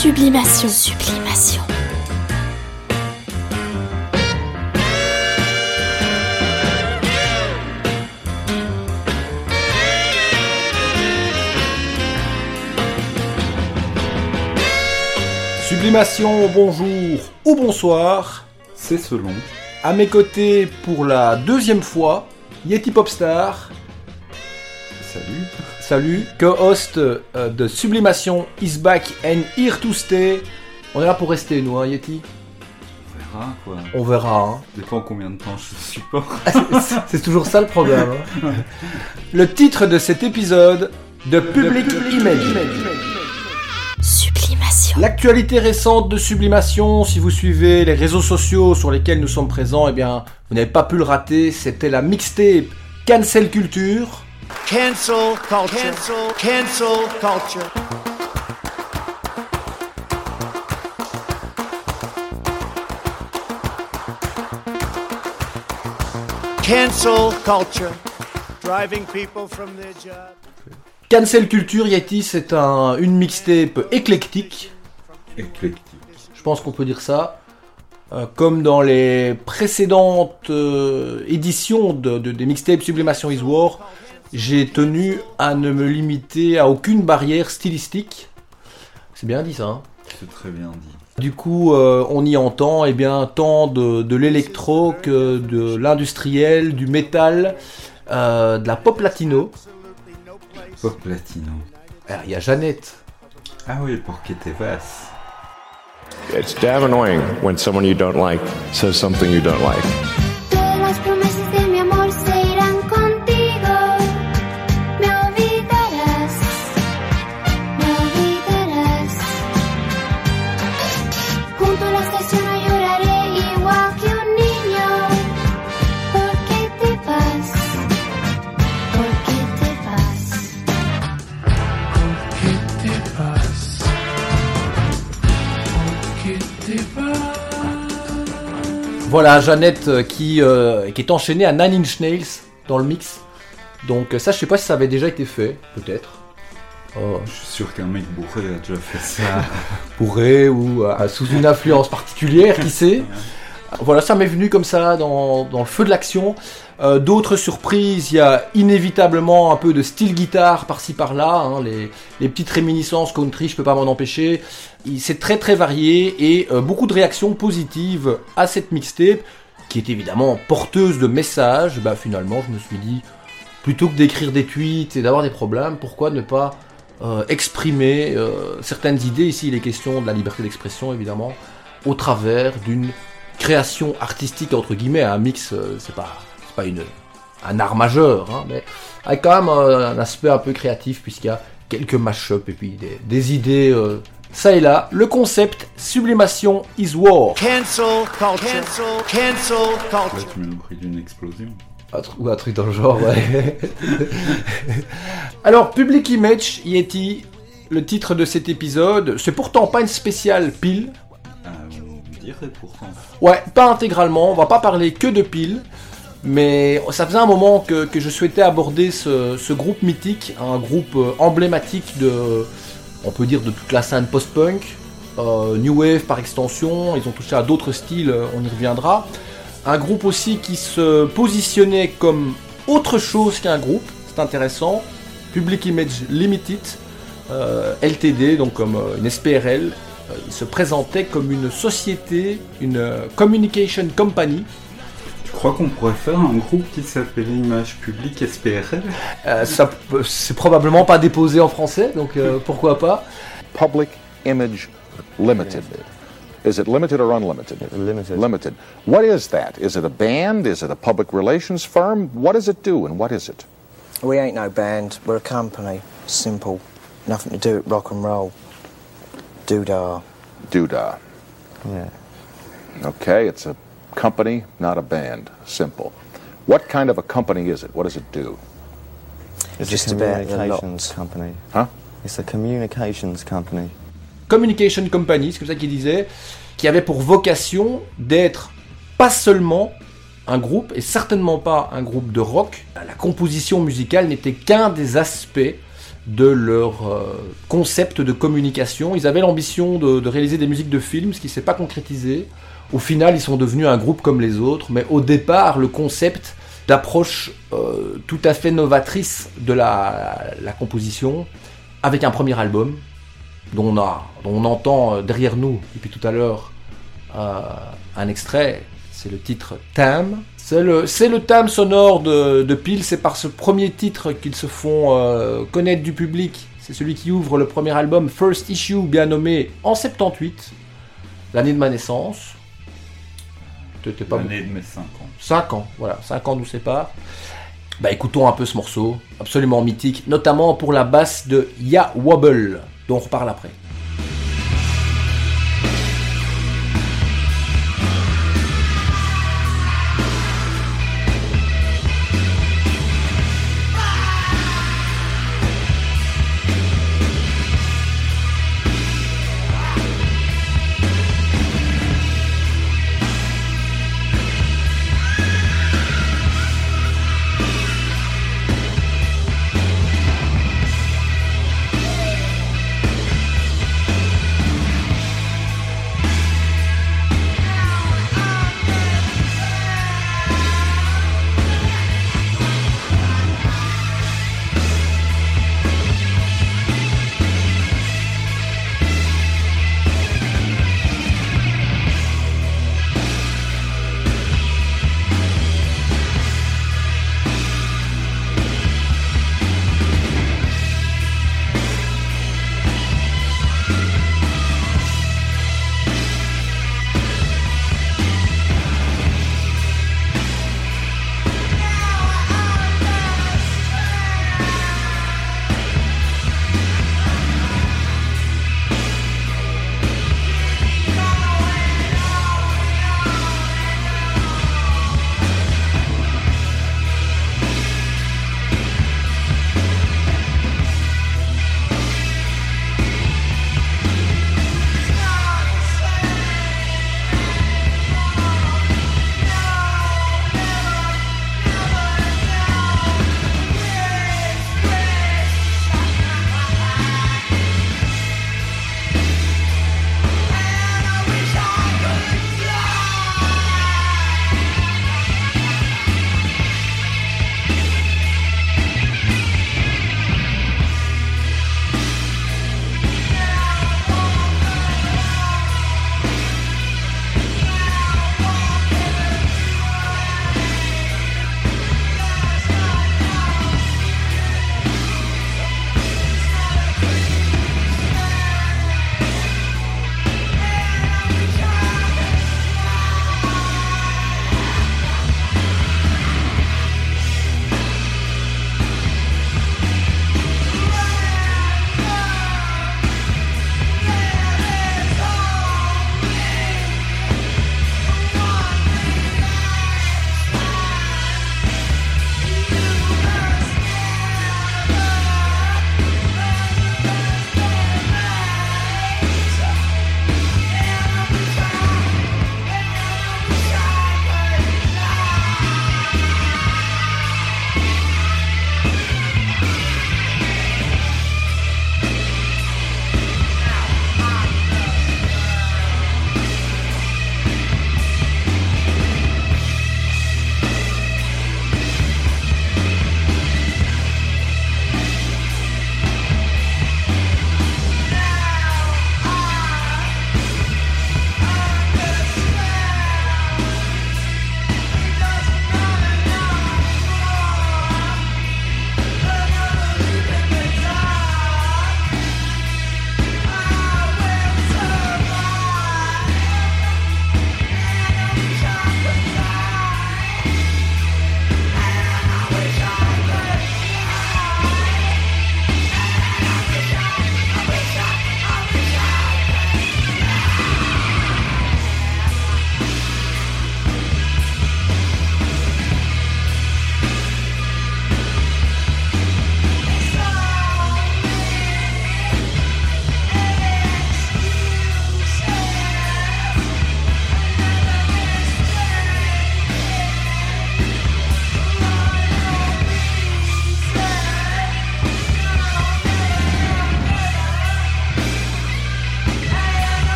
Sublimation. Sublimation. Sublimation, bonjour ou bonsoir. C'est selon. À mes côtés pour la deuxième fois, Yeti Popstar. Salut. Salut, co-host euh, de Sublimation is back and here to stay. On est là pour rester, nous, hein, Yeti On verra quoi. On verra, hein. Dépend combien de temps je supporte. C'est toujours ça le problème. hein. Le titre de cet épisode, de Public Image. Sublimation. L'actualité récente de Sublimation, si vous suivez les réseaux sociaux sur lesquels nous sommes présents, eh bien, vous n'avez pas pu le rater, c'était la mixtape Cancel Culture. Cancel culture. Cancel, cancel culture. Cancel culture. Driving people from their job. Cancel Culture, Yeti, c'est un, une mixtape éclectique, Éclectique. je pense qu'on peut dire ça. Euh, comme dans les précédentes euh, éditions de, de- des mixtapes Sublimation is War, j'ai tenu à ne me limiter à aucune barrière stylistique. C'est bien dit ça, hein C'est très bien dit. Du coup, euh, on y entend eh bien, tant de, de l'électro que de l'industriel, du métal, euh, de la pop latino. Pop latino. Alors, Il y a Jeannette. Ah oui, pour vas. It's damn annoying when someone you don't like says something you don't like. Voilà, Jeannette euh, qui, euh, qui est enchaînée à Nine Inch Nails dans le mix. Donc euh, ça, je sais pas si ça avait déjà été fait, peut-être. Je suis sûr qu'un mec bourré a déjà fait ça. pourrait ou euh, sous une influence particulière, qui sait. Voilà, ça m'est venu comme ça dans, dans le feu de l'action. Euh, D'autres surprises, il y a inévitablement un peu de style guitare par-ci par-là, hein, les, petites réminiscences country, je peux pas m'en empêcher. C'est très très varié et euh, beaucoup de réactions positives à cette mixtape, qui est évidemment porteuse de messages. Bah finalement, je me suis dit, plutôt que d'écrire des tweets et d'avoir des problèmes, pourquoi ne pas euh, exprimer certaines idées Ici, il est question de la liberté d'expression, évidemment, au travers d'une création artistique entre guillemets, un mix, euh, c'est pas, c'est pas une, un art majeur, hein, mais avec quand même euh, un aspect un peu créatif puisqu'il y a quelques mash-up et puis des, des idées euh, ça et là. Le concept sublimation is war. Cancel culture. Cancel, cancel Là, culture. tu mets le prix d'une explosion. Un ou un truc dans le genre, ouais. Alors, Public Image, Yeti, le titre de cet épisode, c'est pourtant pas une spéciale pile. Ouais, pas intégralement, on va pas parler que de pile. Mais ça faisait un moment que, je souhaitais aborder ce, groupe mythique, un groupe euh, emblématique de, on peut dire, de toute la scène post-punk, euh, new wave par extension, ils ont touché à d'autres styles, euh, on y reviendra. Un groupe aussi qui se positionnait comme autre chose qu'un groupe, c'est intéressant. Public Image Limited, LTD, donc comme une SPRL. Euh, il se présentait comme une société, une euh, communication company. Tu crois qu'on pourrait faire un groupe qui s'appelait Image Publique SPRL Euh, ça, c'est probablement pas déposé en français, donc euh, pourquoi pas? Public Image Limited. Is it limited or unlimited? Limited. Limited. What is that? Is it a band? Is it a public relations firm? What does it do and what is it? We ain't no band, we're a company. Simple. Nothing to do with rock and roll. Doodah. Doodah. Yeah. Okay, it's a company, not a band. Simple. What kind of a company is it? What does it do? It's Just a communications company. Huh? It's a communications company. Communication Company, c'est comme ça qu'il disait, qui avait pour vocation d'être pas seulement un groupe, et certainement pas un groupe de rock. La composition musicale n'était qu'un des aspects de leur euh, concept de communication. Ils avaient l'ambition de, réaliser des musiques de films, ce qui ne s'est pas concrétisé. Au final, ils sont devenus un groupe comme les autres, mais au départ, le concept d'approche euh, tout à fait novatrice de la, composition, avec un premier album, dont on, a, dont on entend euh, derrière nous, depuis tout à l'heure, un extrait, c'est le titre Thème. C'est le, thème sonore de, de Peel, c'est par ce premier titre qu'ils se font euh, connaître du public. C'est celui qui ouvre le premier album First Issue, bien nommé en 78, l'année de ma naissance. L'année de mes 5 ans. 5 ans, voilà, 5 ans nous séparent. Bah écoutons un peu ce morceau, absolument mythique, notamment pour la basse de Ya Wobble, dont on reparle après.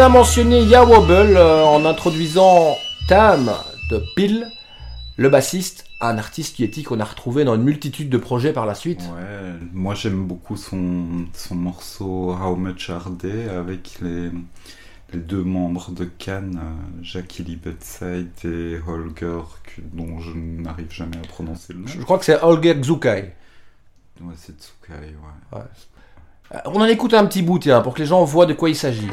A mentionné Ya Wobble euh, en introduisant Tam de Peel, le bassiste, un artiste qui est qu'on a retrouvé dans une multitude de projets par la suite. Ouais, moi j'aime beaucoup son, son morceau How Much Are They avec les, les deux membres de Cannes, euh, Jackie Lee Bedside et Holger, dont je n'arrive jamais à prononcer le nom. Je crois que c'est Holger Xukai. Ouais, c'est Tsukai, ouais. Euh, On en écoute un petit bout, tiens, pour que les gens voient de quoi il s'agit.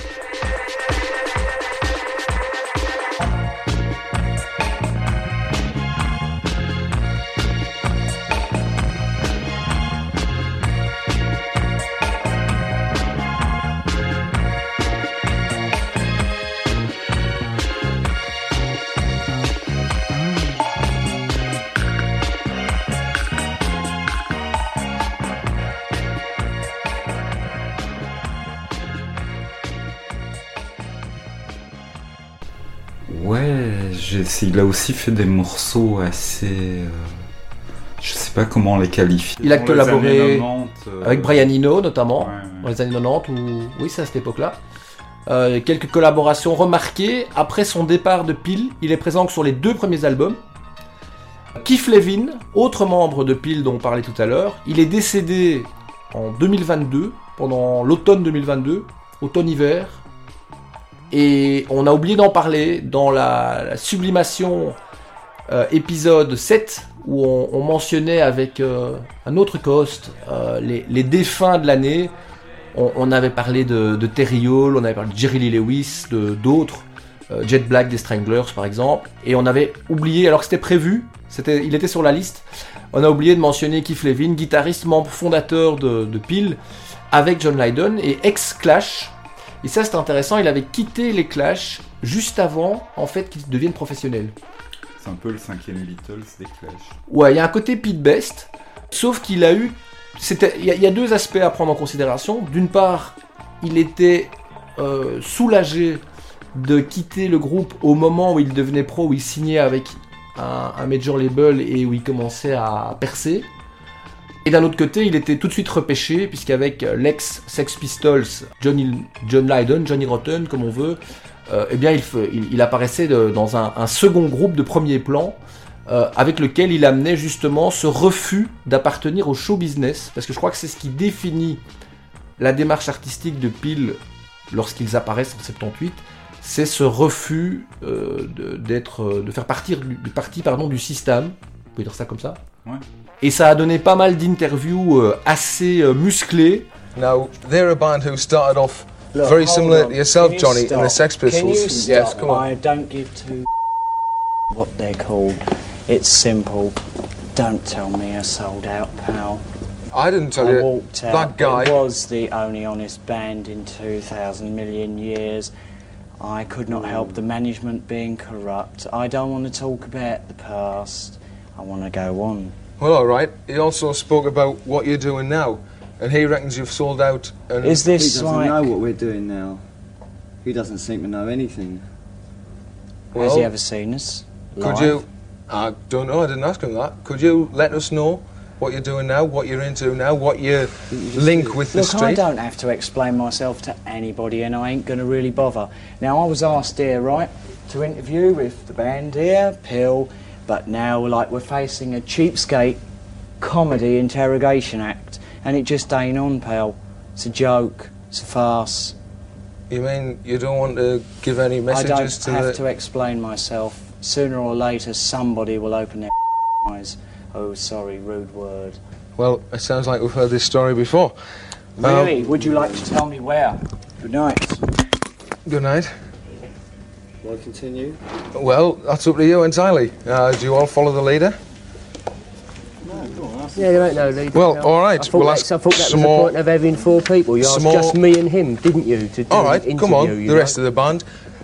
Il a aussi fait des morceaux assez. euh, je sais pas comment les qualifier. Il a collaboré années 90, euh, Avec Brian Eno notamment, ouais, ouais. dans les années 90, ou oui, c'est à cette époque-là. Euh, quelques collaborations remarquées. Après son départ de Peel, il est présent que sur les deux premiers albums. Keith Levin, autre membre de Peel dont on parlait tout à l'heure, il est décédé en 2022, pendant l'automne 2022, automne-hiver. Et on a oublié d'en parler dans la, sublimation euh, épisode 7, où on, on mentionnait avec euh, un autre cost euh, les, défunts de l'année. On, avait parlé de, Terry Hall, on avait parlé de Jerry Lee Lewis, d'autres, Jet Black des Stranglers par exemple, et on avait oublié, alors que c'était prévu, il était sur la liste, on a oublié de mentionner Keith Levin, guitariste, membre fondateur de, de Peel, avec John Lydon et ex-Clash. Et ça c'est intéressant, il avait quitté les Clash juste avant en fait qu'ils deviennent professionnels. C'est un peu le cinquième Beatles des Clash. Ouais, il y a un côté Pete Best, sauf qu'il a eu. Il y, a- il y a deux aspects à prendre en considération. D'une part, il était euh, soulagé de quitter le groupe au moment où il devenait pro, où il signait avec un, un major label et où il commençait à percer. Et d'un autre côté, il était tout de suite repêché, puisqu'avec euh, l'ex Sex Pistols, Johnny, John Lydon, Johnny Rotten, comme on veut, euh, eh bien, il, apparaissait dans un, second groupe de premier plan, euh, avec lequel il amenait justement ce refus d'appartenir au show business, parce que je crois que c'est ce qui définit la démarche artistique de Peel lorsqu'ils apparaissent en 78, c'est ce refus de, faire partir du, pardon, du système, on peut dire ça comme ça? Ouais. Et ça a donné pas mal d'interviews euh, assez euh, musclées. Now, they're a band who started off Look, very similar on. to yourself, you Johnny, and the stop? Sex Can you Pistols. Yes, stop? come on. I don't give two what they're called. It's simple. Don't tell me I sold out, pal. I didn't tell I you. walked out. That guy. It was the only honest band in 2,000 million years. I could not help the management being corrupt. I don't want to talk about the past. I want to go on. Well, all right. He also spoke about what you're doing now, and he reckons you've sold out. And Is He this doesn't like? know what we're doing now. He doesn't seem to know anything. Has he ever seen us? Could you? I don't know. I didn't ask him that. Could you let us know what you're doing now, what you're into now, what your link with the Look, I street? don't have to explain myself to anybody, and I ain't going to really bother. Now, I was asked here, right, to interview with the band here, Pill, but now, like, we're facing a cheapskate comedy interrogation act, and it just ain't on, pal. It's a joke. It's a farce. You mean you don't want to give any messages? I messages don't to have the? to explain myself. Sooner or later, somebody will open their eyes. Oh, sorry, rude word. Well, it sounds like we've heard this story before. Um, Really? Would you like to tell me where? Good night. good night. Want to continue? Well, that's up to you entirely. Uh, do you all follow the leader? Yeah, there ain't no leader. Well, no. all right, I thought, well, that's, I thought that was some the more- point of having four people. You asked some just more- me and him, didn't you? To do All right, come on. interview, you The know? rest of the band.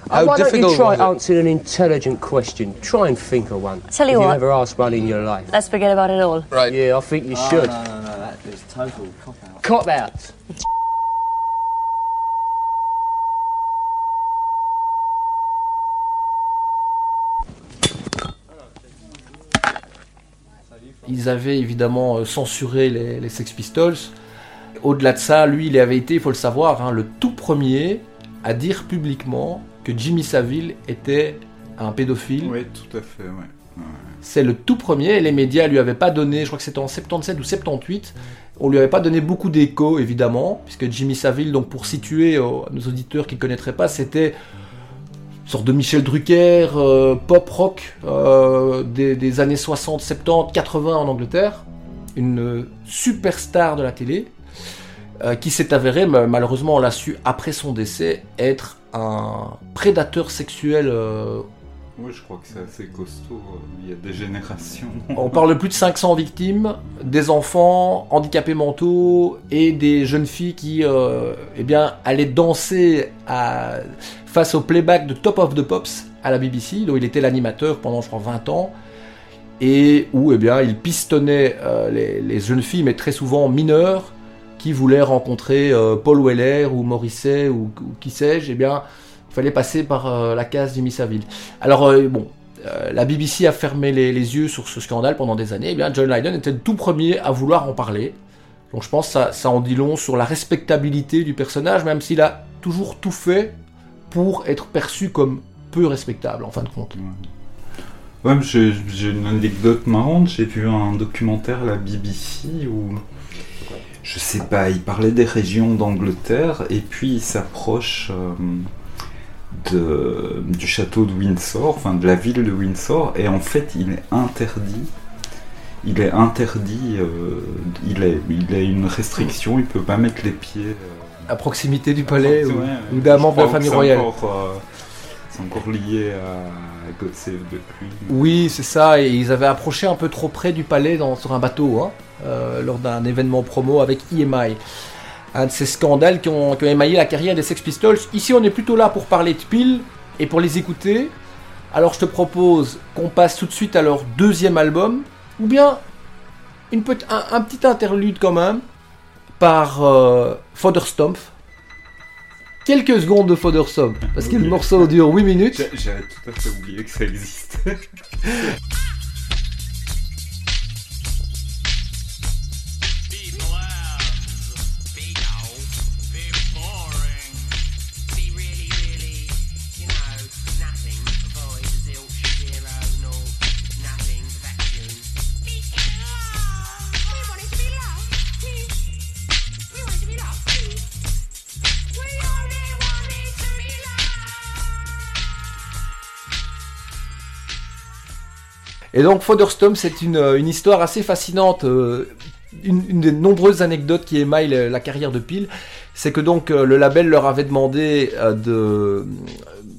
Oh, How why don't you try answering an intelligent question? Try and think of one. Tell you Have what. you ever asked one in your life? Let's forget about it all. Right. Yeah, I think you Oh, should. no, no, no, that is total cop out. Cop out. Ils avaient évidemment euh, censuré les, les Sex Pistols. Au-delà de ça, lui, il avait été, il faut le savoir, hein, le tout premier à dire publiquement que Jimmy Savile était un pédophile. Oui, tout à fait, ouais. Ouais. C'est le tout premier, et les médias lui avaient pas donné, je crois que c'était en 77 ou 78, on lui avait pas donné beaucoup d'écho, évidemment, puisque Jimmy Savile, donc pour situer euh, nos auditeurs qui ne connaîtraient pas, c'était sorte de Michel Drucker, euh, pop rock euh, des, années 60, 70, 80 en Angleterre, une euh, superstar de la télé, qui s'est avéré, ma- malheureusement on l'a su après son décès, être un prédateur sexuel Oui, je crois que c'est assez costaud. euh, Il y a des générations. On parle de plus de 500 victimes, des enfants handicapés mentaux et des jeunes filles qui euh, eh bien, allaient danser face au playback de Top of the Pops à la BBC, dont il était l'animateur pendant, je crois, 20 ans, et où eh bien, il pistonnait euh, les, jeunes filles, mais très souvent mineures, qui voulaient rencontrer Paul Weller ou Morisset ou, ou qui sais-je, eh bien, fallait passer par euh, la case Jimmy. Alors, euh, bon, euh, la BBC a fermé les, yeux sur ce scandale pendant des années. Eh bien, John Lydon était le tout premier à vouloir en parler. Donc, je pense que ça, en dit long sur la respectabilité du personnage, même s'il a toujours tout fait pour être perçu comme peu respectable, en fin de compte. Ouais, j'ai une anecdote marrante. J'ai vu un documentaire la BBC où, je sais pas, il parlait des régions d'Angleterre et puis il s'approche de- du château de Windsor, enfin de la ville de Windsor, et en fait il est interdit. Il est interdit, euh, il, est, il a une restriction, il peut pas mettre les pieds. euh, À proximité du palais ou, Ouais, ou d'un membre de la famille royale. encore, euh, C'est encore lié à God Save the Queen. Oui, c'est ça, et ils avaient approché un peu trop près du palais dans, sur un bateau, hein, euh, lors d'un événement promo avec EMI. Un de ces scandales qui ont, qui ont émaillé la carrière des Sex Pistols. Ici, on est plutôt là pour parler de Peel et pour les écouter. Alors, je te propose qu'on passe tout de suite à leur deuxième album, ou bien une petite- un, un petit interlude quand même, par euh. Quelques secondes de Fodder Stomp, parce que le morceau dure 8 minutes. J'avais tout à fait oublié que ça existait. Et donc Foderstorm, c'est une, euh, une histoire assez fascinante. euh, Une, des nombreuses anecdotes qui émaillent la, carrière de Peel, c'est que donc euh, le label leur avait demandé de,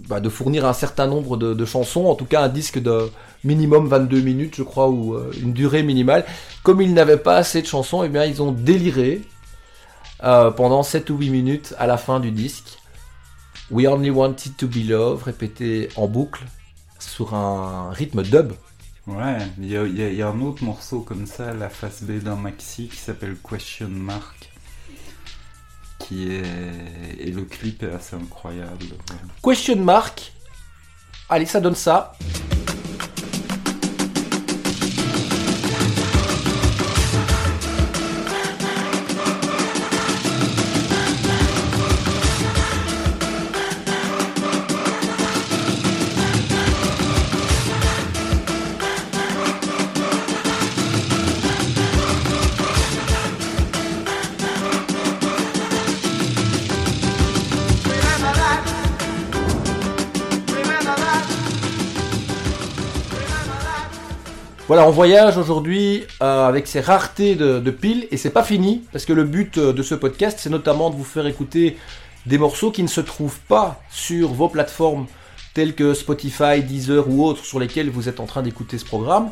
bah, de fournir un certain nombre de, chansons, en tout cas un disque de minimum 22 minutes, je crois, ou une durée minimale. Comme ils n'avaient pas assez de chansons, eh bien ils ont déliré pendant 7 ou 8 minutes à la fin du disque. We Only Wanted to Be Loved, répété en boucle sur un rythme dub. Ouais, il y a, un autre morceau comme ça, la face B d'un maxi qui s'appelle Question Mark. Qui est. Et le clip est assez incroyable. Question mark. Allez, ça donne ça. Voilà, on voyage aujourd'hui euh, avec ces raretés de, piles et c'est pas fini parce que le but euh, de ce podcast c'est notamment de vous faire écouter des morceaux qui ne se trouvent pas sur vos plateformes telles que Spotify, Deezer ou autres sur lesquelles vous êtes en train d'écouter ce programme.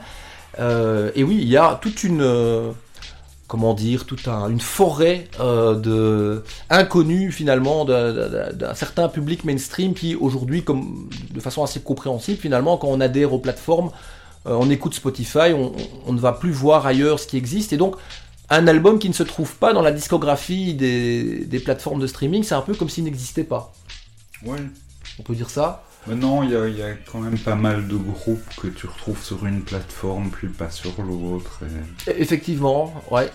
Euh, et oui, il y a toute une comment dire, toute un- une forêt de inconnus finalement d'un- certain public mainstream qui aujourd'hui, comme de façon assez compréhensible finalement, quand on adhère aux plateformes, on écoute Spotify, on, ne va plus voir ailleurs ce qui existe. Et donc, un album qui ne se trouve pas dans la discographie des, des plateformes de streaming, c'est un peu comme s'il n'existait pas. Ouais. On peut dire ça? Maintenant, il y, a- il y a quand même pas mal de groupes que tu retrouves sur une plateforme, puis pas sur l'autre. et- Effectivement, ouais.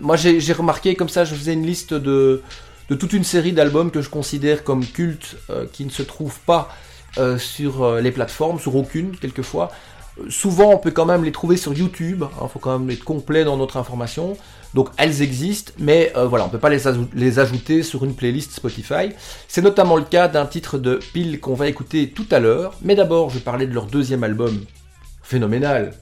Moi, j'ai remarqué comme ça, je faisais une liste de, de toute une série d'albums que je considère comme cultes, euh, qui ne se trouvent pas euh, sur euh, les plateformes, sur aucune quelquefois. Souvent, on peut quand même les trouver sur YouTube. Il faut quand même être complet dans notre information. Donc, elles existent, mais euh, voilà, on peut pas les ajouter sur une playlist Spotify. C'est notamment le cas d'un titre de Pile qu'on va écouter tout à l'heure. Mais d'abord, je vais parler de leur deuxième album, phénoménal,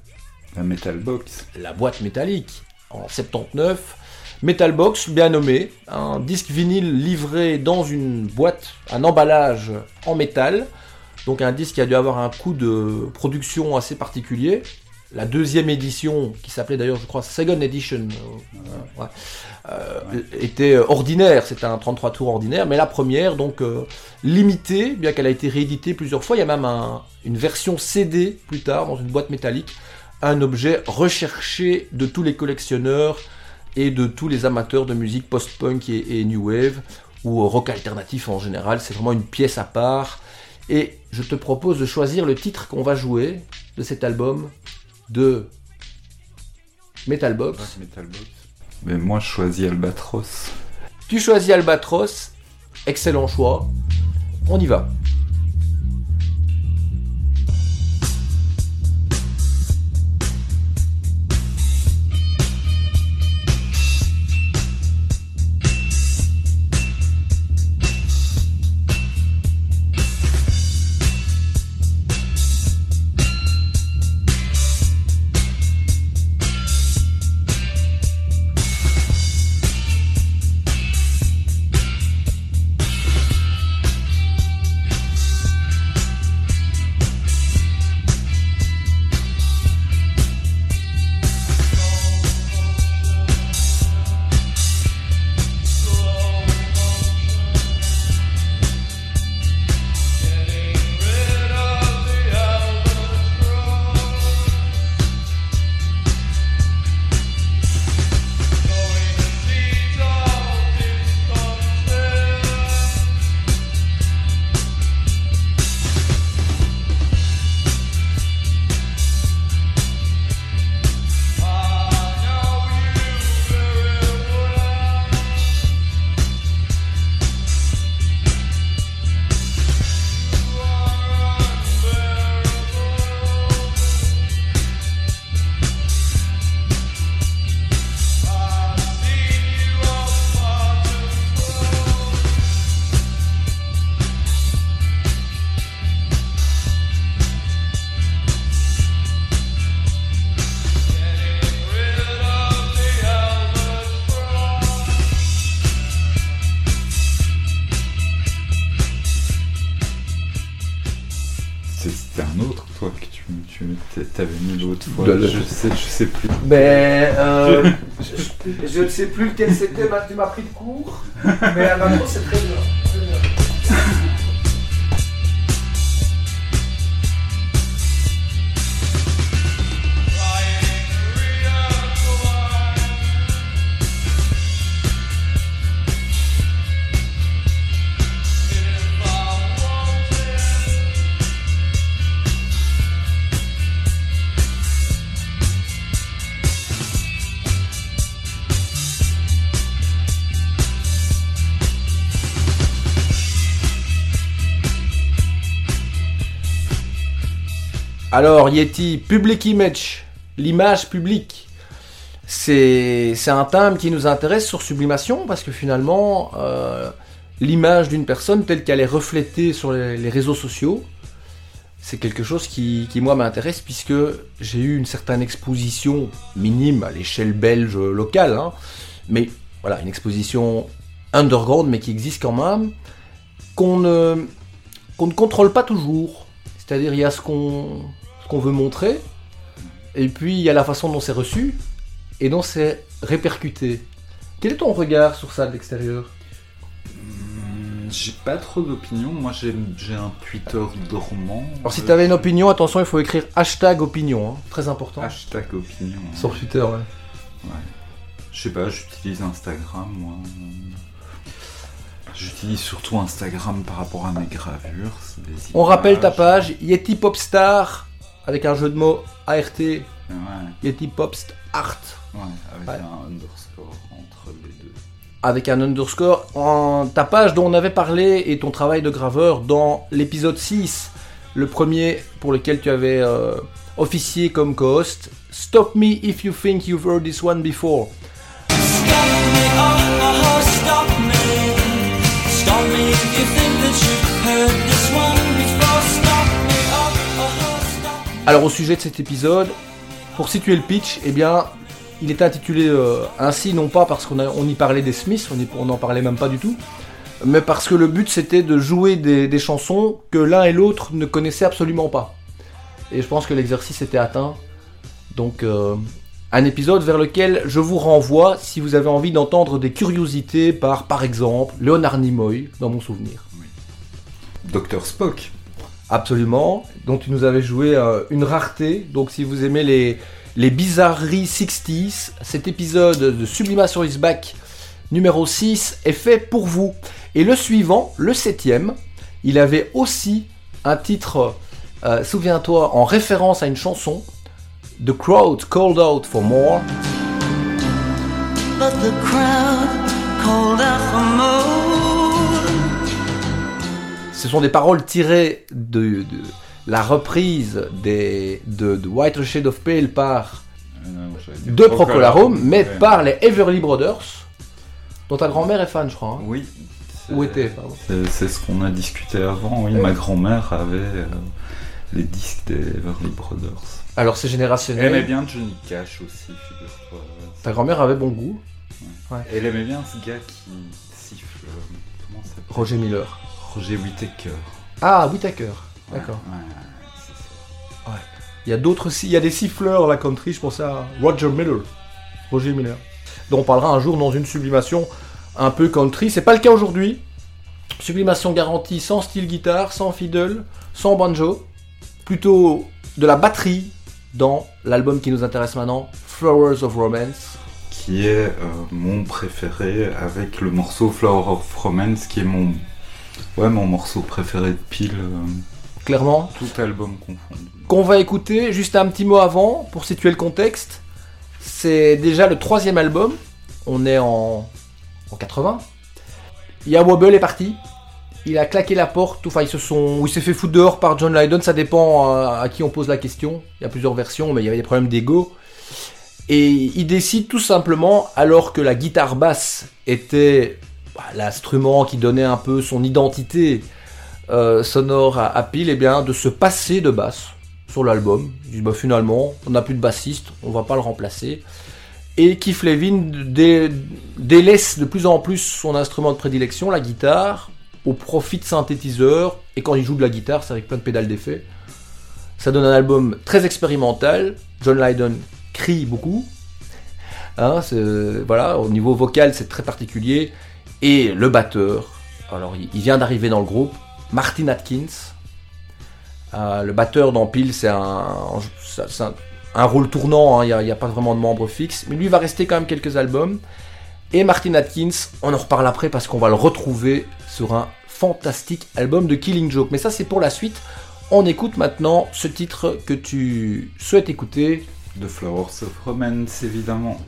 La Metal Box. La boîte métallique, en 79. Metal Box, bien nommé, un disque vinyle livré dans une boîte, un emballage en métal. Donc un disque qui a dû avoir un coût de production assez particulier. La deuxième édition, qui s'appelait d'ailleurs, je crois, Second Edition, euh, ouais, euh, était ordinaire, c'était un 33 tours ordinaire, mais la première, donc euh, limitée, bien qu'elle a été rééditée plusieurs fois, il y a même un- une version CD plus tard, dans une boîte métallique, un objet recherché de tous les collectionneurs et de tous les amateurs de musique post-punk et, et new wave, ou rock alternatif en général, c'est vraiment une pièce à part. Et je te propose de choisir le titre qu'on va jouer de cet album de Metal Box. Metal Box. Mais moi, je choisis Albatros. Tu choisis Albatros, excellent choix. On y va. Fois. De le- Je sais, je sais plus. Mais euh, je, je ne sais plus lequel c'était, tu m'as pris de court, mais Albatros c'est très bien. Alors, Yeti, public image, l'image publique, c'est un thème qui nous intéresse sur Sublimation parce que finalement, euh, l'image d'une personne telle qu'elle est reflétée sur les, réseaux sociaux, c'est quelque chose qui, moi, m'intéresse puisque j'ai eu une certaine exposition minime à l'échelle belge locale, hein, mais voilà, une exposition underground mais qui existe quand même, qu'on ne, ne contrôle pas toujours. C'est-à-dire, il y a ce qu'on ce qu'on veut montrer, et puis il y a la façon dont c'est reçu, et dont c'est répercuté. Quel est ton regard sur ça de l'extérieur? Hum, J'ai pas trop d'opinion. Moi, j'ai un Twitter dormant. Alors si Euh, tu avais une opinion, attention, il faut écrire hashtag opinion, hein, très important. Hashtag opinion. Sur Twitter, ouais. Ouais. Je sais pas, j'utilise Instagram, moi. J'utilise surtout Instagram par rapport à mes gravures. des On rappelle ta page, Yeti Popstar, avec un jeu de mots ART, Ouais, Yeti Popst Art. ouais, avec Ouais. un underscore entre les deux. avec un underscore en ta page dont on avait parlé et ton travail de graveur dans l'épisode 6, le premier pour lequel tu avais euh, officié comme co-host. Stop me if you think you've heard this one before. Alors au sujet de cet épisode, pour situer le pitch, eh bien, il est intitulé euh, ainsi non pas parce qu'on on y parlait des Smiths, on n'en parlait même pas du tout, mais parce que le but c'était de jouer des, des chansons que l'un et l'autre ne connaissaient absolument pas. Et je pense que l'exercice était atteint. Donc euh, un épisode vers lequel je vous renvoie si vous avez envie d'entendre des curiosités par par exemple Leonard Nimoy dans mon souvenir. Dr Spock. Absolument, dont tu nous avais joué euh, une rareté. Donc si vous aimez les, les bizarreries 60s, cet épisode de Sublimation is Back numéro 6 est fait pour vous. Et le suivant, le septième, il avait aussi un titre, euh, souviens-toi, en référence à une chanson, The Crowd Called Out for More. But the crowd called out for more. Ce sont des paroles tirées de, de la reprise des, de, de White Shade of Pale par de Procolarum, mais ouais. par les Everly Brothers, dont ta grand-mère est fan, je crois. hein. Oui. Ou était, pardon. C'est ce qu'on a discuté avant. Oui, ma grand-mère avait euh, les disques des Everly Brothers. Alors c'est Elle générationnel. aimait bien Johnny Cash aussi, figure-toi. Ta grand-mère avait bon goût. Ouais. Elle aimait bien ce gars qui siffle. euh, Comment Roger Miller. Roger Whittaker. Ah, Whittaker. D'accord. ouais, Ouais. Il y a d'autres, il y a des siffleurs dans la country. Je pensais à Roger Miller. Roger Miller. Dont on parlera un jour dans une sublimation un peu country. C'est pas le cas aujourd'hui. Sublimation garantie sans style guitare, sans fiddle, sans banjo. Plutôt de la batterie dans l'album qui nous intéresse maintenant, Flowers of Romance. Qui est euh, mon préféré avec le morceau Flower of Romance, qui est mon, ouais, mon morceau préféré de pile. euh, Clairement. tout album confondu. qu'on va écouter. Juste un petit mot avant pour situer le contexte. C'est déjà le troisième album. On est en, en 80. Il Wobble est parti. Il a claqué la porte. Enfin, ils se sont, ou il s'est fait foutre dehors par John Lydon. Ça dépend euh, à qui on pose la question. Il y a plusieurs versions, mais il y avait des problèmes d'ego. Et il décide tout simplement, alors que la guitare basse était l'instrument qui donnait un peu son identité euh, sonore à, à eh bien, de se passer de basse sur l'album. Il dit, bah, finalement, on n'a plus de bassiste, on va pas le remplacer. Et Keith Levin dé- délaisse de plus en plus son instrument de prédilection, la guitare, au profit de synthétiseurs. Et quand il joue de la guitare, c'est avec plein de pédales d'effet. Ça donne un album très expérimental. John Lydon crie beaucoup. Hein, voilà, au niveau vocal, c'est très particulier. Et le batteur, alors il, vient d'arriver dans le groupe, Martin Atkins. Euh, le batteur dans Peel, c'est un, c'est- c'est un, un rôle tournant, hein, il n'y a, pas vraiment de membre fixe. Mais lui va rester quand même quelques albums. Et Martin Atkins, on en reparle après parce qu'on va le retrouver sur un fantastique album de Killing Joke. Mais ça, c'est pour la suite. On écoute maintenant ce titre que tu souhaites écouter. The Flowers of Romance, évidemment.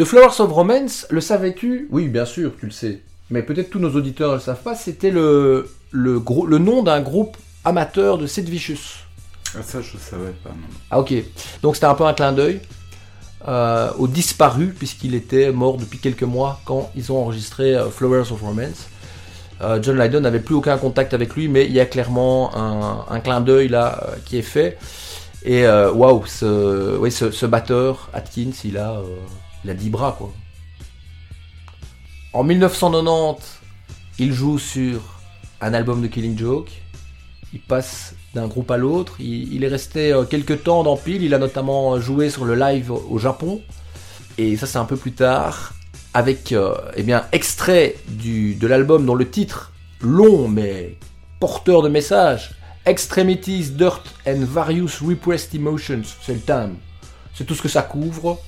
The Flowers of Romance, le savais-tu Oui, bien sûr, tu le sais. Mais peut-être tous nos auditeurs ne le savent pas, c'était le, le, le nom d'un groupe amateur de Sid Vicious. Ah, ça, je savais pas. Non. Ah ok. Donc c'était un peu un clin d'œil euh, au disparu, puisqu'il était mort depuis quelques mois quand ils ont enregistré euh, Flowers of Romance. Euh, John Lydon n'avait plus aucun contact avec lui, mais il y a clairement un, un clin d'œil là euh, qui est fait. Et waouh, ce, oui, ce, ce batteur, Atkins, il a, euh, il a 10 bras quoi. En 1990, il joue sur un album de Killing Joke. Il passe d'un groupe à l'autre. Il, est resté euh, quelques temps dans Peel. Il a notamment joué sur le live au Japon. Et ça, c'est un peu plus tard. Avec, euh, eh bien, extrait de l'album dont le titre, long mais porteur de messages, Extremities, Dirt and Various Repressed Emotions, c'est le thème. C'est tout ce que ça couvre.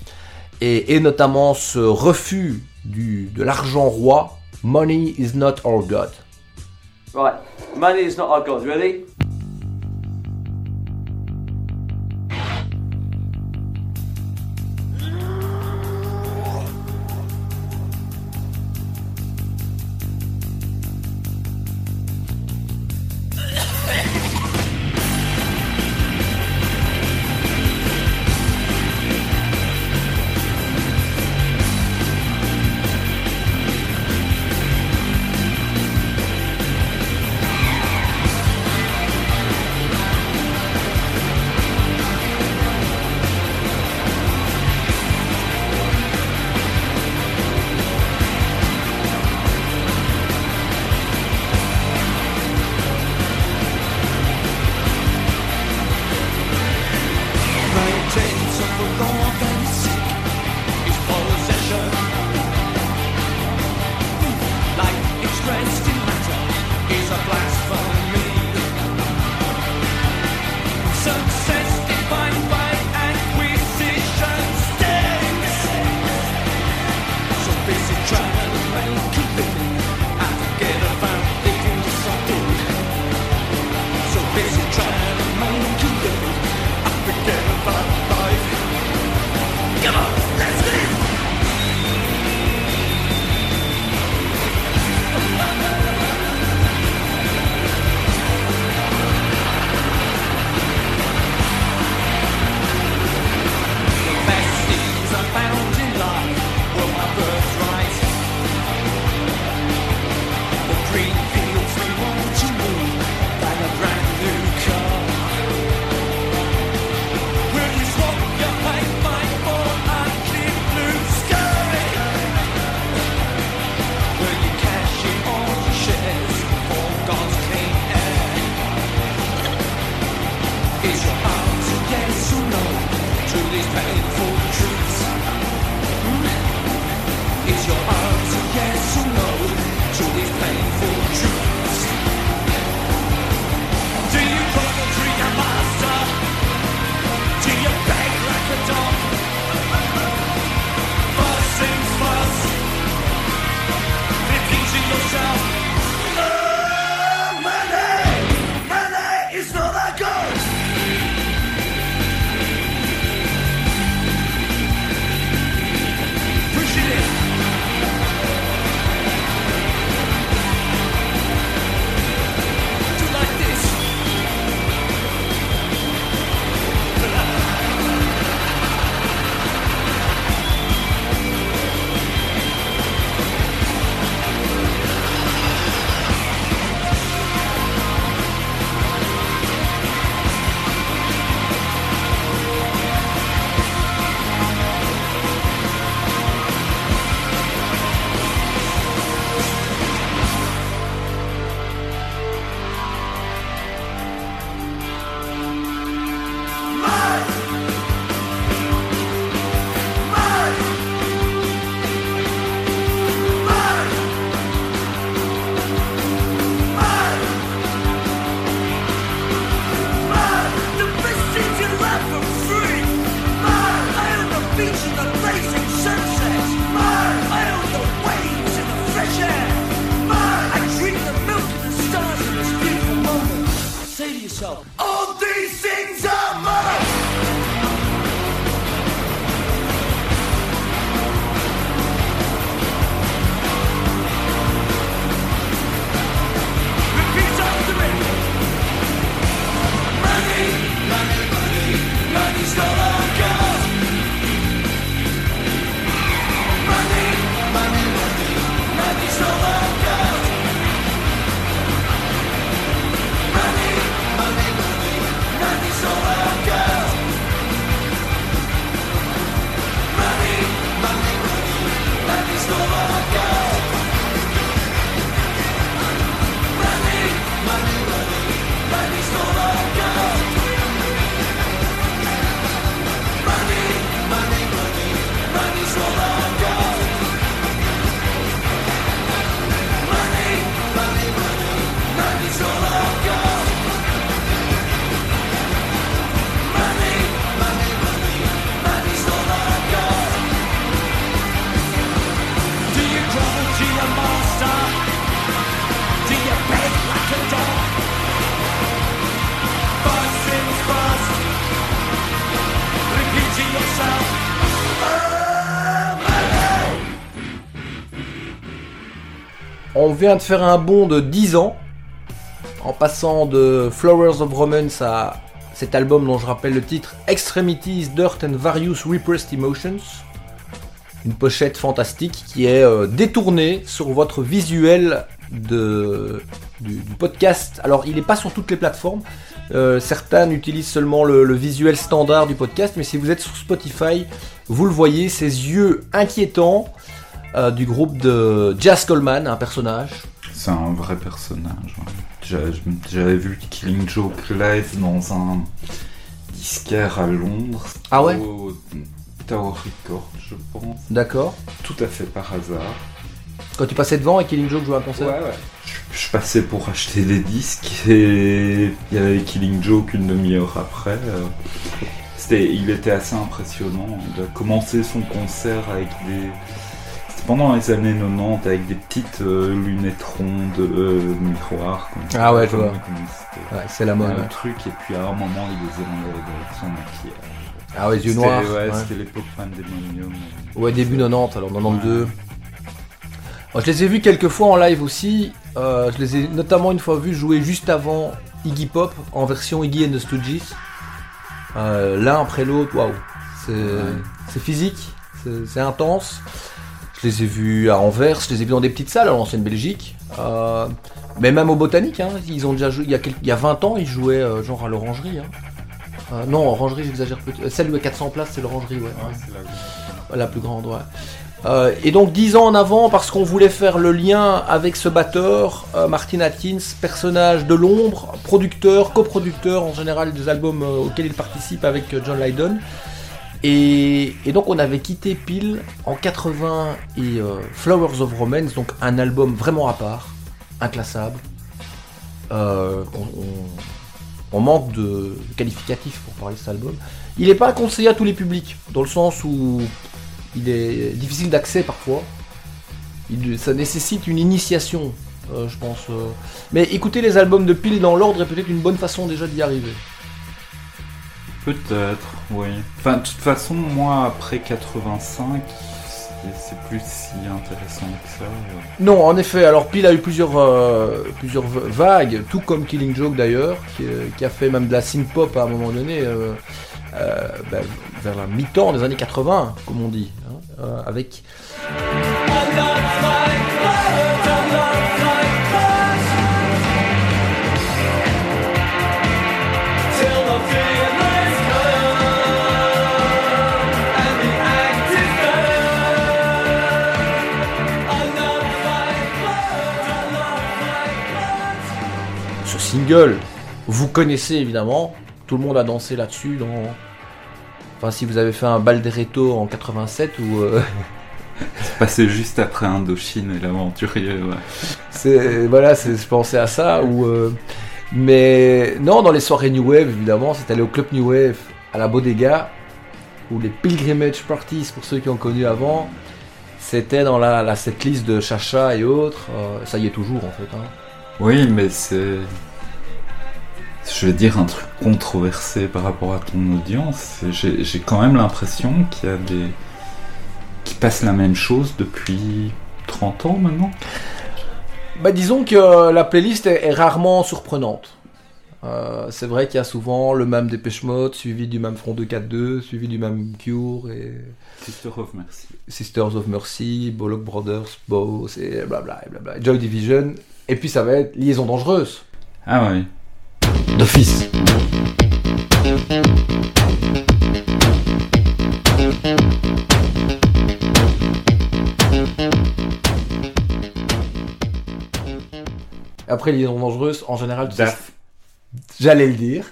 Et, notamment ce refus de l'argent roi, Money is not our God. Right, money is not our god. Ready? On vient de faire un bond de 10 ans, en passant de Flowers of Romance à cet album dont je rappelle le titre Extremities, Dirt and Various Repressed Emotions. Une pochette fantastique qui est euh, détournée sur votre visuel du, podcast. Alors, il n'est pas sur toutes les plateformes. Euh, certains utilisent seulement le, le visuel standard du podcast, mais si vous êtes sur Spotify, vous le voyez, ces yeux inquiétants euh, du groupe de Jazz Coleman, un personnage. C'est un vrai personnage. J'avais vu Killing Joke live dans un disquaire à Londres. Ah ouais Au Tower Records, je pense. D'accord. Tout à fait par hasard. Quand tu passais devant et Killing Joke jouait un concert Ouais, ouais. Je, je passais pour acheter des disques et il y avait Killing Joke une demi-heure après. euh, C'était, il était assez impressionnant. Il a commencé son concert avec des. Pendant les années 90 avec des petites euh, lunettes rondes, euh, miroirs. Ah ouais, je vois. Ouais, c'est la mode, Un ouais. truc, et puis à un moment il les enlève avec son maquillage. Ah ouais, les yeux noirs, Ouais, ouais. c'était l'époque Pandemonium. Ouais, début 90, alors 92. Moi, je les ai vus quelques fois en live aussi. Euh, je les ai notamment une fois vus jouer juste avant Iggy Pop en version Iggy and the Stooges. Euh, L'un après l'autre, waouh. C'est physique, c'est intense. Je les ai vus à Anvers, je les ai vus dans des petites salles à l'ancienne Belgique. Euh, mais même au Botanique, hein, ils ont déjà joué. Il y a, quelques- il y a 20 ans, ils jouaient euh, genre à l'Orangerie. hein. Euh, non, Orangerie, j'exagère peut-être. Celle où il y a 400 places, c'est l'Orangerie, ouais. ouais. La plus grande, ouais. Et donc 10 ans en avant, parce qu'on voulait faire le lien avec ce batteur, Martin Atkins, personnage de l'ombre, producteur, coproducteur en général des albums auxquels il participe avec John Lydon. Et, donc on avait quitté Peel en 80 et euh, Flowers of Romance, donc un album vraiment à part, inclassable. Euh, on, manque de qualificatifs pour parler de cet album. Il n'est pas conseillé à tous les publics, dans le sens où il est difficile d'accès parfois. Ça nécessite une initiation, euh, je pense. Mais écouter les albums de Peel dans l'ordre est peut-être une bonne façon déjà d'y arriver. Peut-être, oui. Enfin, de toute façon, moi, après 85, c'est- plus si intéressant que ça. euh. Non, en effet, alors Peel a eu plusieurs, euh, plusieurs vagues, tout comme Killing Joke d'ailleurs, qui, euh, a fait même de la synth-pop à un moment donné, ben, vers la mi-temps des années 80, comme on dit, hein, avec single. Vous connaissez évidemment, tout le monde a dansé là-dessus dans... Enfin, si vous avez fait un Balderetto en 87 ou... euh, C'est passé juste après Indochine et l'aventurier, ouais. C'est voilà, c'est- je pensais à ça. Ou euh, mais non, dans les soirées New Wave, évidemment, c'est allé au club New Wave à la Bodega ou les Pilgrimage Parties pour ceux qui ont connu avant. C'était dans la, la setlist de Chacha et autres. Euh, ça y est toujours en fait. hein. Oui, mais c'est. Je vais dire un truc controversé par rapport à ton audience. J'ai quand même l'impression qu'il y a des. qui passent la même chose depuis 30 ans maintenant. Bah, disons que euh, la playlist est, est rarement surprenante. Euh, c'est vrai qu'il y a souvent le même Dépêche Mode, suivi du même Front 242, suivi du même Cure et Sister of Mercy. Sisters of Mercy, Bollock Brothers, Bow, et blabla, et blabla, Joy Division, et puis ça va être Liaison Dangereuse. Ah oui. D'office. Après Liaison Dangereuse, en général, tu sais- Daf. j'allais le dire.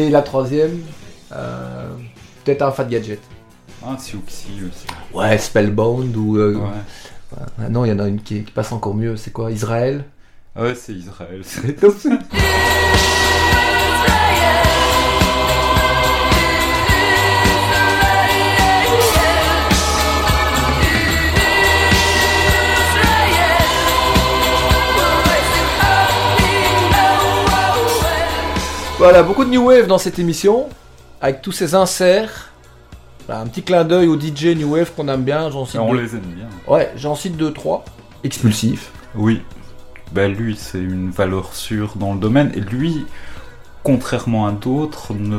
Et la troisième, euh, peut-être un Fat Gadget. Ah, Siouxsie aussi. Ouais, Spellbound ou. euh, Ouais. ah non, il y en a une qui, qui passe encore mieux. C'est quoi Israël? Ouais, c'est Israël. Voilà, beaucoup de New Wave dans cette émission, avec tous ces inserts. Voilà, un petit clin d'œil aux DJ New Wave qu'on aime bien. J'en cite on deux. les aime bien. Ouais, j'en cite deux, trois. Expulsif. Oui. Bah lui, c'est une valeur sûre dans le domaine. Et lui, contrairement à d'autres, ne...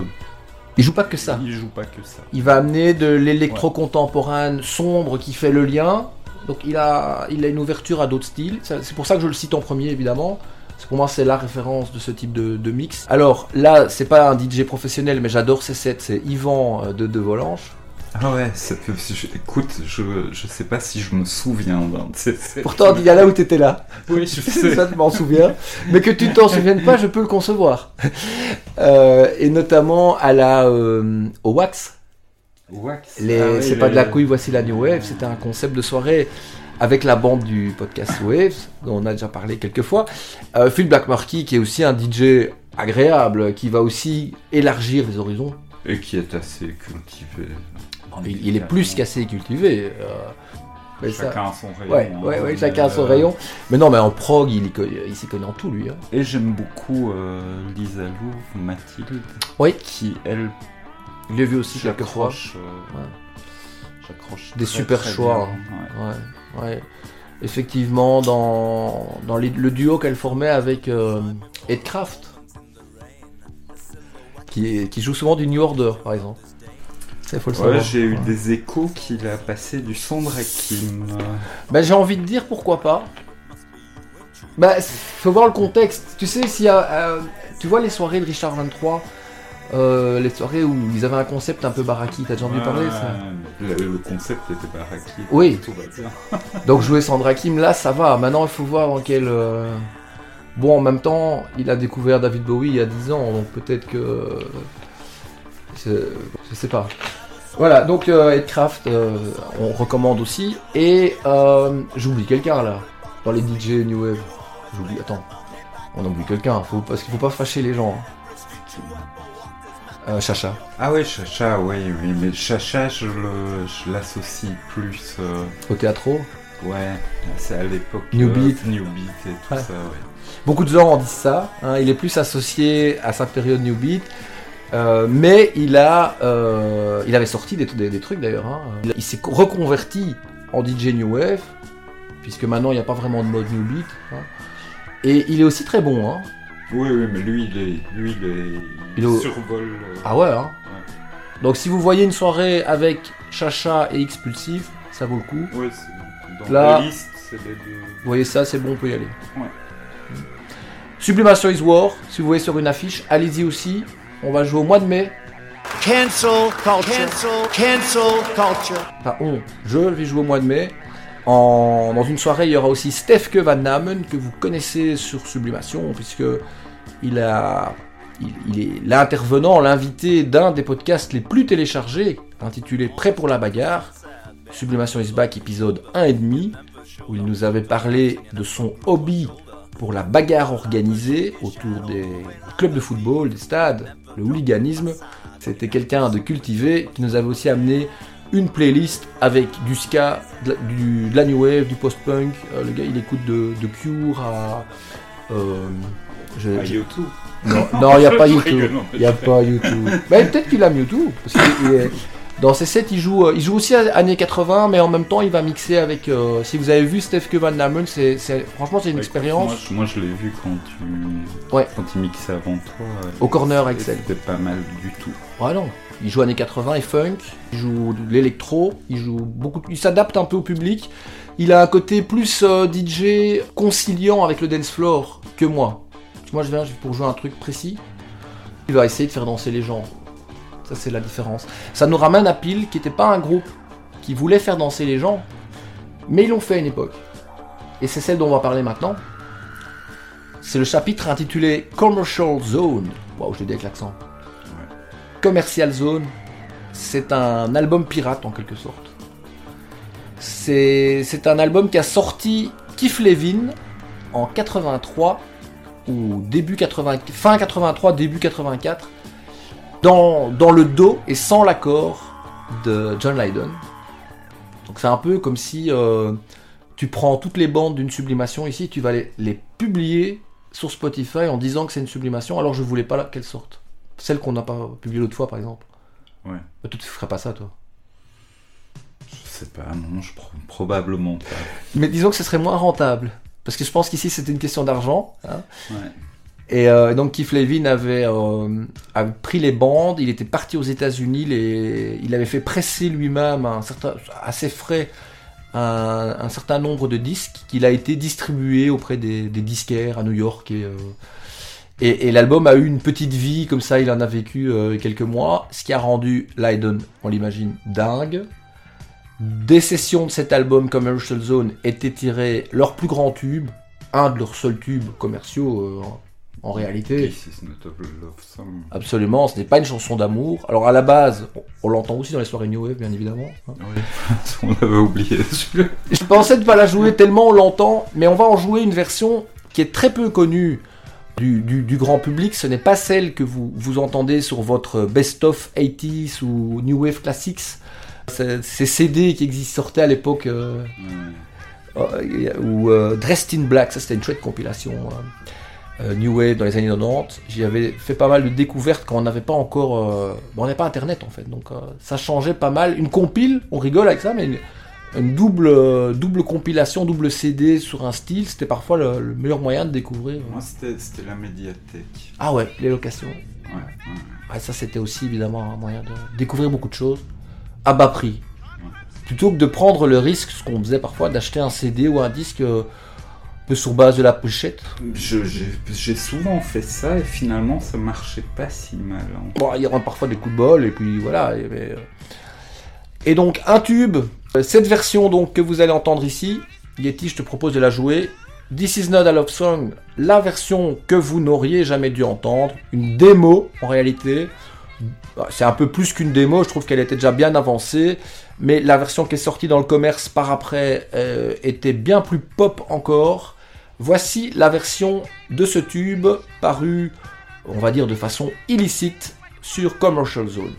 Il joue pas que ça. il joue pas que ça. Il va amener de l'électro contemporaine sombre qui fait le lien. Donc il a, il a une ouverture à d'autres styles. C'est pour ça que je le cite en premier évidemment. Pour moi c'est la référence de ce type de, de mix. Alors là, c'est pas un DJ professionnel, mais j'adore ces sets. C'est Yvan euh, de De Volanges. Ah ouais, ça peut... je- écoute, je, je sais pas si je me souviens d'un de ces- ces- Pourtant, il y a là où t'étais là. Oui, je sais. ça, je m'en souviens. Mais que tu ne t'en souviennes pas, je peux le concevoir. Euh, et notamment à la, euh, au Wax. Wax. Les- Ah oui, c'est pas de la couille, voici la New Wave. C'était un concept de soirée avec la bande du podcast Waves, dont on a déjà parlé quelques fois. Euh, Phil Blackmarkey, qui est aussi un DJ agréable, qui va aussi élargir les horizons. Et qui est assez cultivé. Il, il est plus qu'assez cultivé. euh, mais Chacun a son rayon, Ouais, hein, ouais, ouais, mais, chacun a son euh, rayon. Mais non, mais en prog, il, s'y connaît en tout, lui. hein. Et j'aime beaucoup euh, Lisa Louvre, Mathilde. Oui. Qui, elle. Il l'a vu aussi quelques fois. euh, Ouais. J'accroche. Des très, super très choix. bien, hein. Ouais, ouais. Effectivement, dans, dans les- le duo qu'elle formait avec euh, Ed Kraft, qui, est- qui joue souvent du New Order, par exemple. Ça, faut le Ouais, savoir. j'ai eu des échos qu'il a passé du son de Rakim. Ben, j'ai envie de dire pourquoi pas. Bah, faut voir le contexte. Tu sais, s'il y a. euh, tu vois les soirées de Richard 23 euh, les soirées où ils avaient un concept un peu baraki, t'as déjà entendu parler ça? Le, le concept était baraki. Oui. Tout va bien. Donc jouer Sandra Kim, là, ça va. Maintenant, il faut voir dans quel... euh, Bon, en même temps, il a découvert David Bowie il y a 10 ans, donc peut-être que... Je, je sais pas. Voilà, donc euh, Headcraft, euh, on recommande aussi. Et euh, j'oublie quelqu'un, là, dans les DJ New Wave. J'oublie... Attends. On oublie quelqu'un, faut... parce qu'il faut pas fâcher les gens. hein. Euh, Chacha. Ah ouais, Chacha, oui, oui, mais Chacha, je l'associe plus. euh, Au théâtro Ouais, c'est à l'époque. New euh, Beat. New Beat et tout ça, ouais. Beaucoup de gens en disent ça. hein, il est plus associé à sa période New Beat. euh, mais il a, euh, il avait sorti des, des- des trucs d'ailleurs. hein. Il, il s'est reconverti en DJ New Wave, puisque maintenant il n'y a pas vraiment de mode New Beat. hein. Et il est aussi très bon. Hein. Oui, oui, mais lui, il est. Lui, il est. Il survole. euh, Ah ouais, hein. Donc si vous voyez une soirée avec Chacha et Expulsif, ça vaut le coup. Ouais, c'est- dans Là, la liste, c'est les deux. Vous voyez ça, c'est bon, on peut y aller. Ouais. Sublimation is War, si vous voyez sur une affiche, allez-y aussi. On va jouer au mois de mai. Cancel culture. Cancel, cancel culture. Enfin, on, je vais jouer au mois de mai. En, dans une soirée, il y aura aussi Stefke Van Namen, que vous connaissez sur Sublimation, puisque il, a, il, est l'intervenant, l'invité d'un des podcasts les plus téléchargés, intitulé Prêt pour la bagarre, Sublimation is Back, épisode 1,5, où il nous avait parlé de son hobby pour la bagarre organisée autour des clubs de football, des stades, le hooliganisme. C'était quelqu'un de cultivé qui nous avait aussi amené une playlist avec du ska, de la, du- new wave, du post-punk. Euh, le gars, il écoute de, de Cure à. euh, je- À je- YouTube. Non, non, il n'y a pas YouTube. Il n'y a pas YouTube. Mais peut-être qu'il aime YouTube. Parce qu'il- il est- dans ses sets, il joue, euh, il joue aussi années 80, mais en même temps, il va mixer avec. euh, si vous avez vu Steph Van Damme, c'est, c'est- franchement, c'est une Ouais, expérience. Moi, je, l'ai vu quand tu. Ouais. Quand il mixait avant toi. Au corner, Axel. C'était pas mal du tout. Ouais, non. Il joue années 80 et funk, il joue de l'électro, il joue beaucoup, il s'adapte un peu au public. Il a un côté plus euh, DJ conciliant avec le dance floor que moi. Moi, je viens pour jouer un truc précis. Il va essayer de faire danser les gens. Ça, c'est la différence. Ça nous ramène à Pile, qui n'était pas un groupe qui voulait faire danser les gens, mais ils l'ont fait à une époque. Et c'est celle dont on va parler maintenant. C'est le chapitre intitulé Commercial Zone. Waouh, je l'ai dit avec l'accent. Commercial Zone, c'est un album pirate en quelque sorte. C'est c'est un album qui a sorti Keith Levin en 83 ou début 80, fin 83, début 84 dans, dans le dos et sans l'accord de John Lydon. Donc c'est un peu comme si euh, tu prends toutes les bandes d'une sublimation ici, tu vas les, les publier sur Spotify en disant que c'est une sublimation, alors je voulais pas la- qu'elle sorte. Celle qu'on n'a pas publiée l'autre fois, par exemple. Ouais. Bah, toi, tu ferais pas ça, toi. Je sais pas, non, je pro- probablement pas. Mais disons que ce serait moins rentable. Parce que je pense qu'ici, c'était une question d'argent. hein. Ouais. Et euh, donc Keith Levin avait, euh, avait pris les bandes, il était parti aux États-Unis, les- il avait fait presser lui-même un certain, assez frais un, un certain nombre de disques qu'il a été distribué auprès des, des disquaires à New York et, euh, et, et l'album a eu une petite vie comme ça, il en a vécu euh, quelques mois, ce qui a rendu Lydon, on l'imagine, dingue. Des sessions de cet album Commercial Zone étaient tirés leur plus grand tube, un de leurs seuls tubes commerciaux euh, en, réalité. This is not a love song. Absolument, ce n'est pas une chanson d'amour. Alors à la base, on, on l'entend aussi dans les soirées New Wave, bien évidemment. hein. On l'avait oublié. Je pensais ne pas la jouer tellement on l'entend, mais on va en jouer une version qui est très peu connue du, du- du grand public. Ce n'est pas celle que vous, vous entendez sur votre Best of 80s ou New Wave Classics. Ces CD qui existent, sortaient à l'époque, euh, euh, ou euh, Dressed in Black, ça c'était une chouette compilation. New Wave dans les années 90. J'y avais fait pas mal de découvertes quand on n'avait pas encore. euh, bon, on n'avait pas internet en fait, donc euh, ça changeait pas mal. Une compile, on rigole avec ça, mais une, une double, euh, double compilation, double CD sur un style, c'était parfois le, le meilleur moyen de découvrir. Moi, c'était c'était la médiathèque. Ah ouais, les locations. Ouais, ouais. Ouais, ça c'était aussi évidemment un moyen de découvrir beaucoup de choses à bas prix. Plutôt que de prendre le risque, ce qu'on faisait parfois, d'acheter un CD ou un disque euh, sur base de la pochette. J'ai souvent fait ça et finalement ça marchait pas si mal. hein. Bon, il y aura parfois des coups de bol, et puis voilà. Et, mais, euh, et donc, un tube, cette version donc que vous allez entendre ici, Yeti, je te propose de la jouer. This is not a love song, la version que vous n'auriez jamais dû entendre, une démo en réalité. Bah, C'est un peu plus qu'une démo, je trouve qu'elle était déjà bien avancée, mais la version qui est sortie dans le commerce par après euh, était bien plus pop encore. Voici la version de ce tube paru, on va dire de façon illicite, sur Commercial Zone.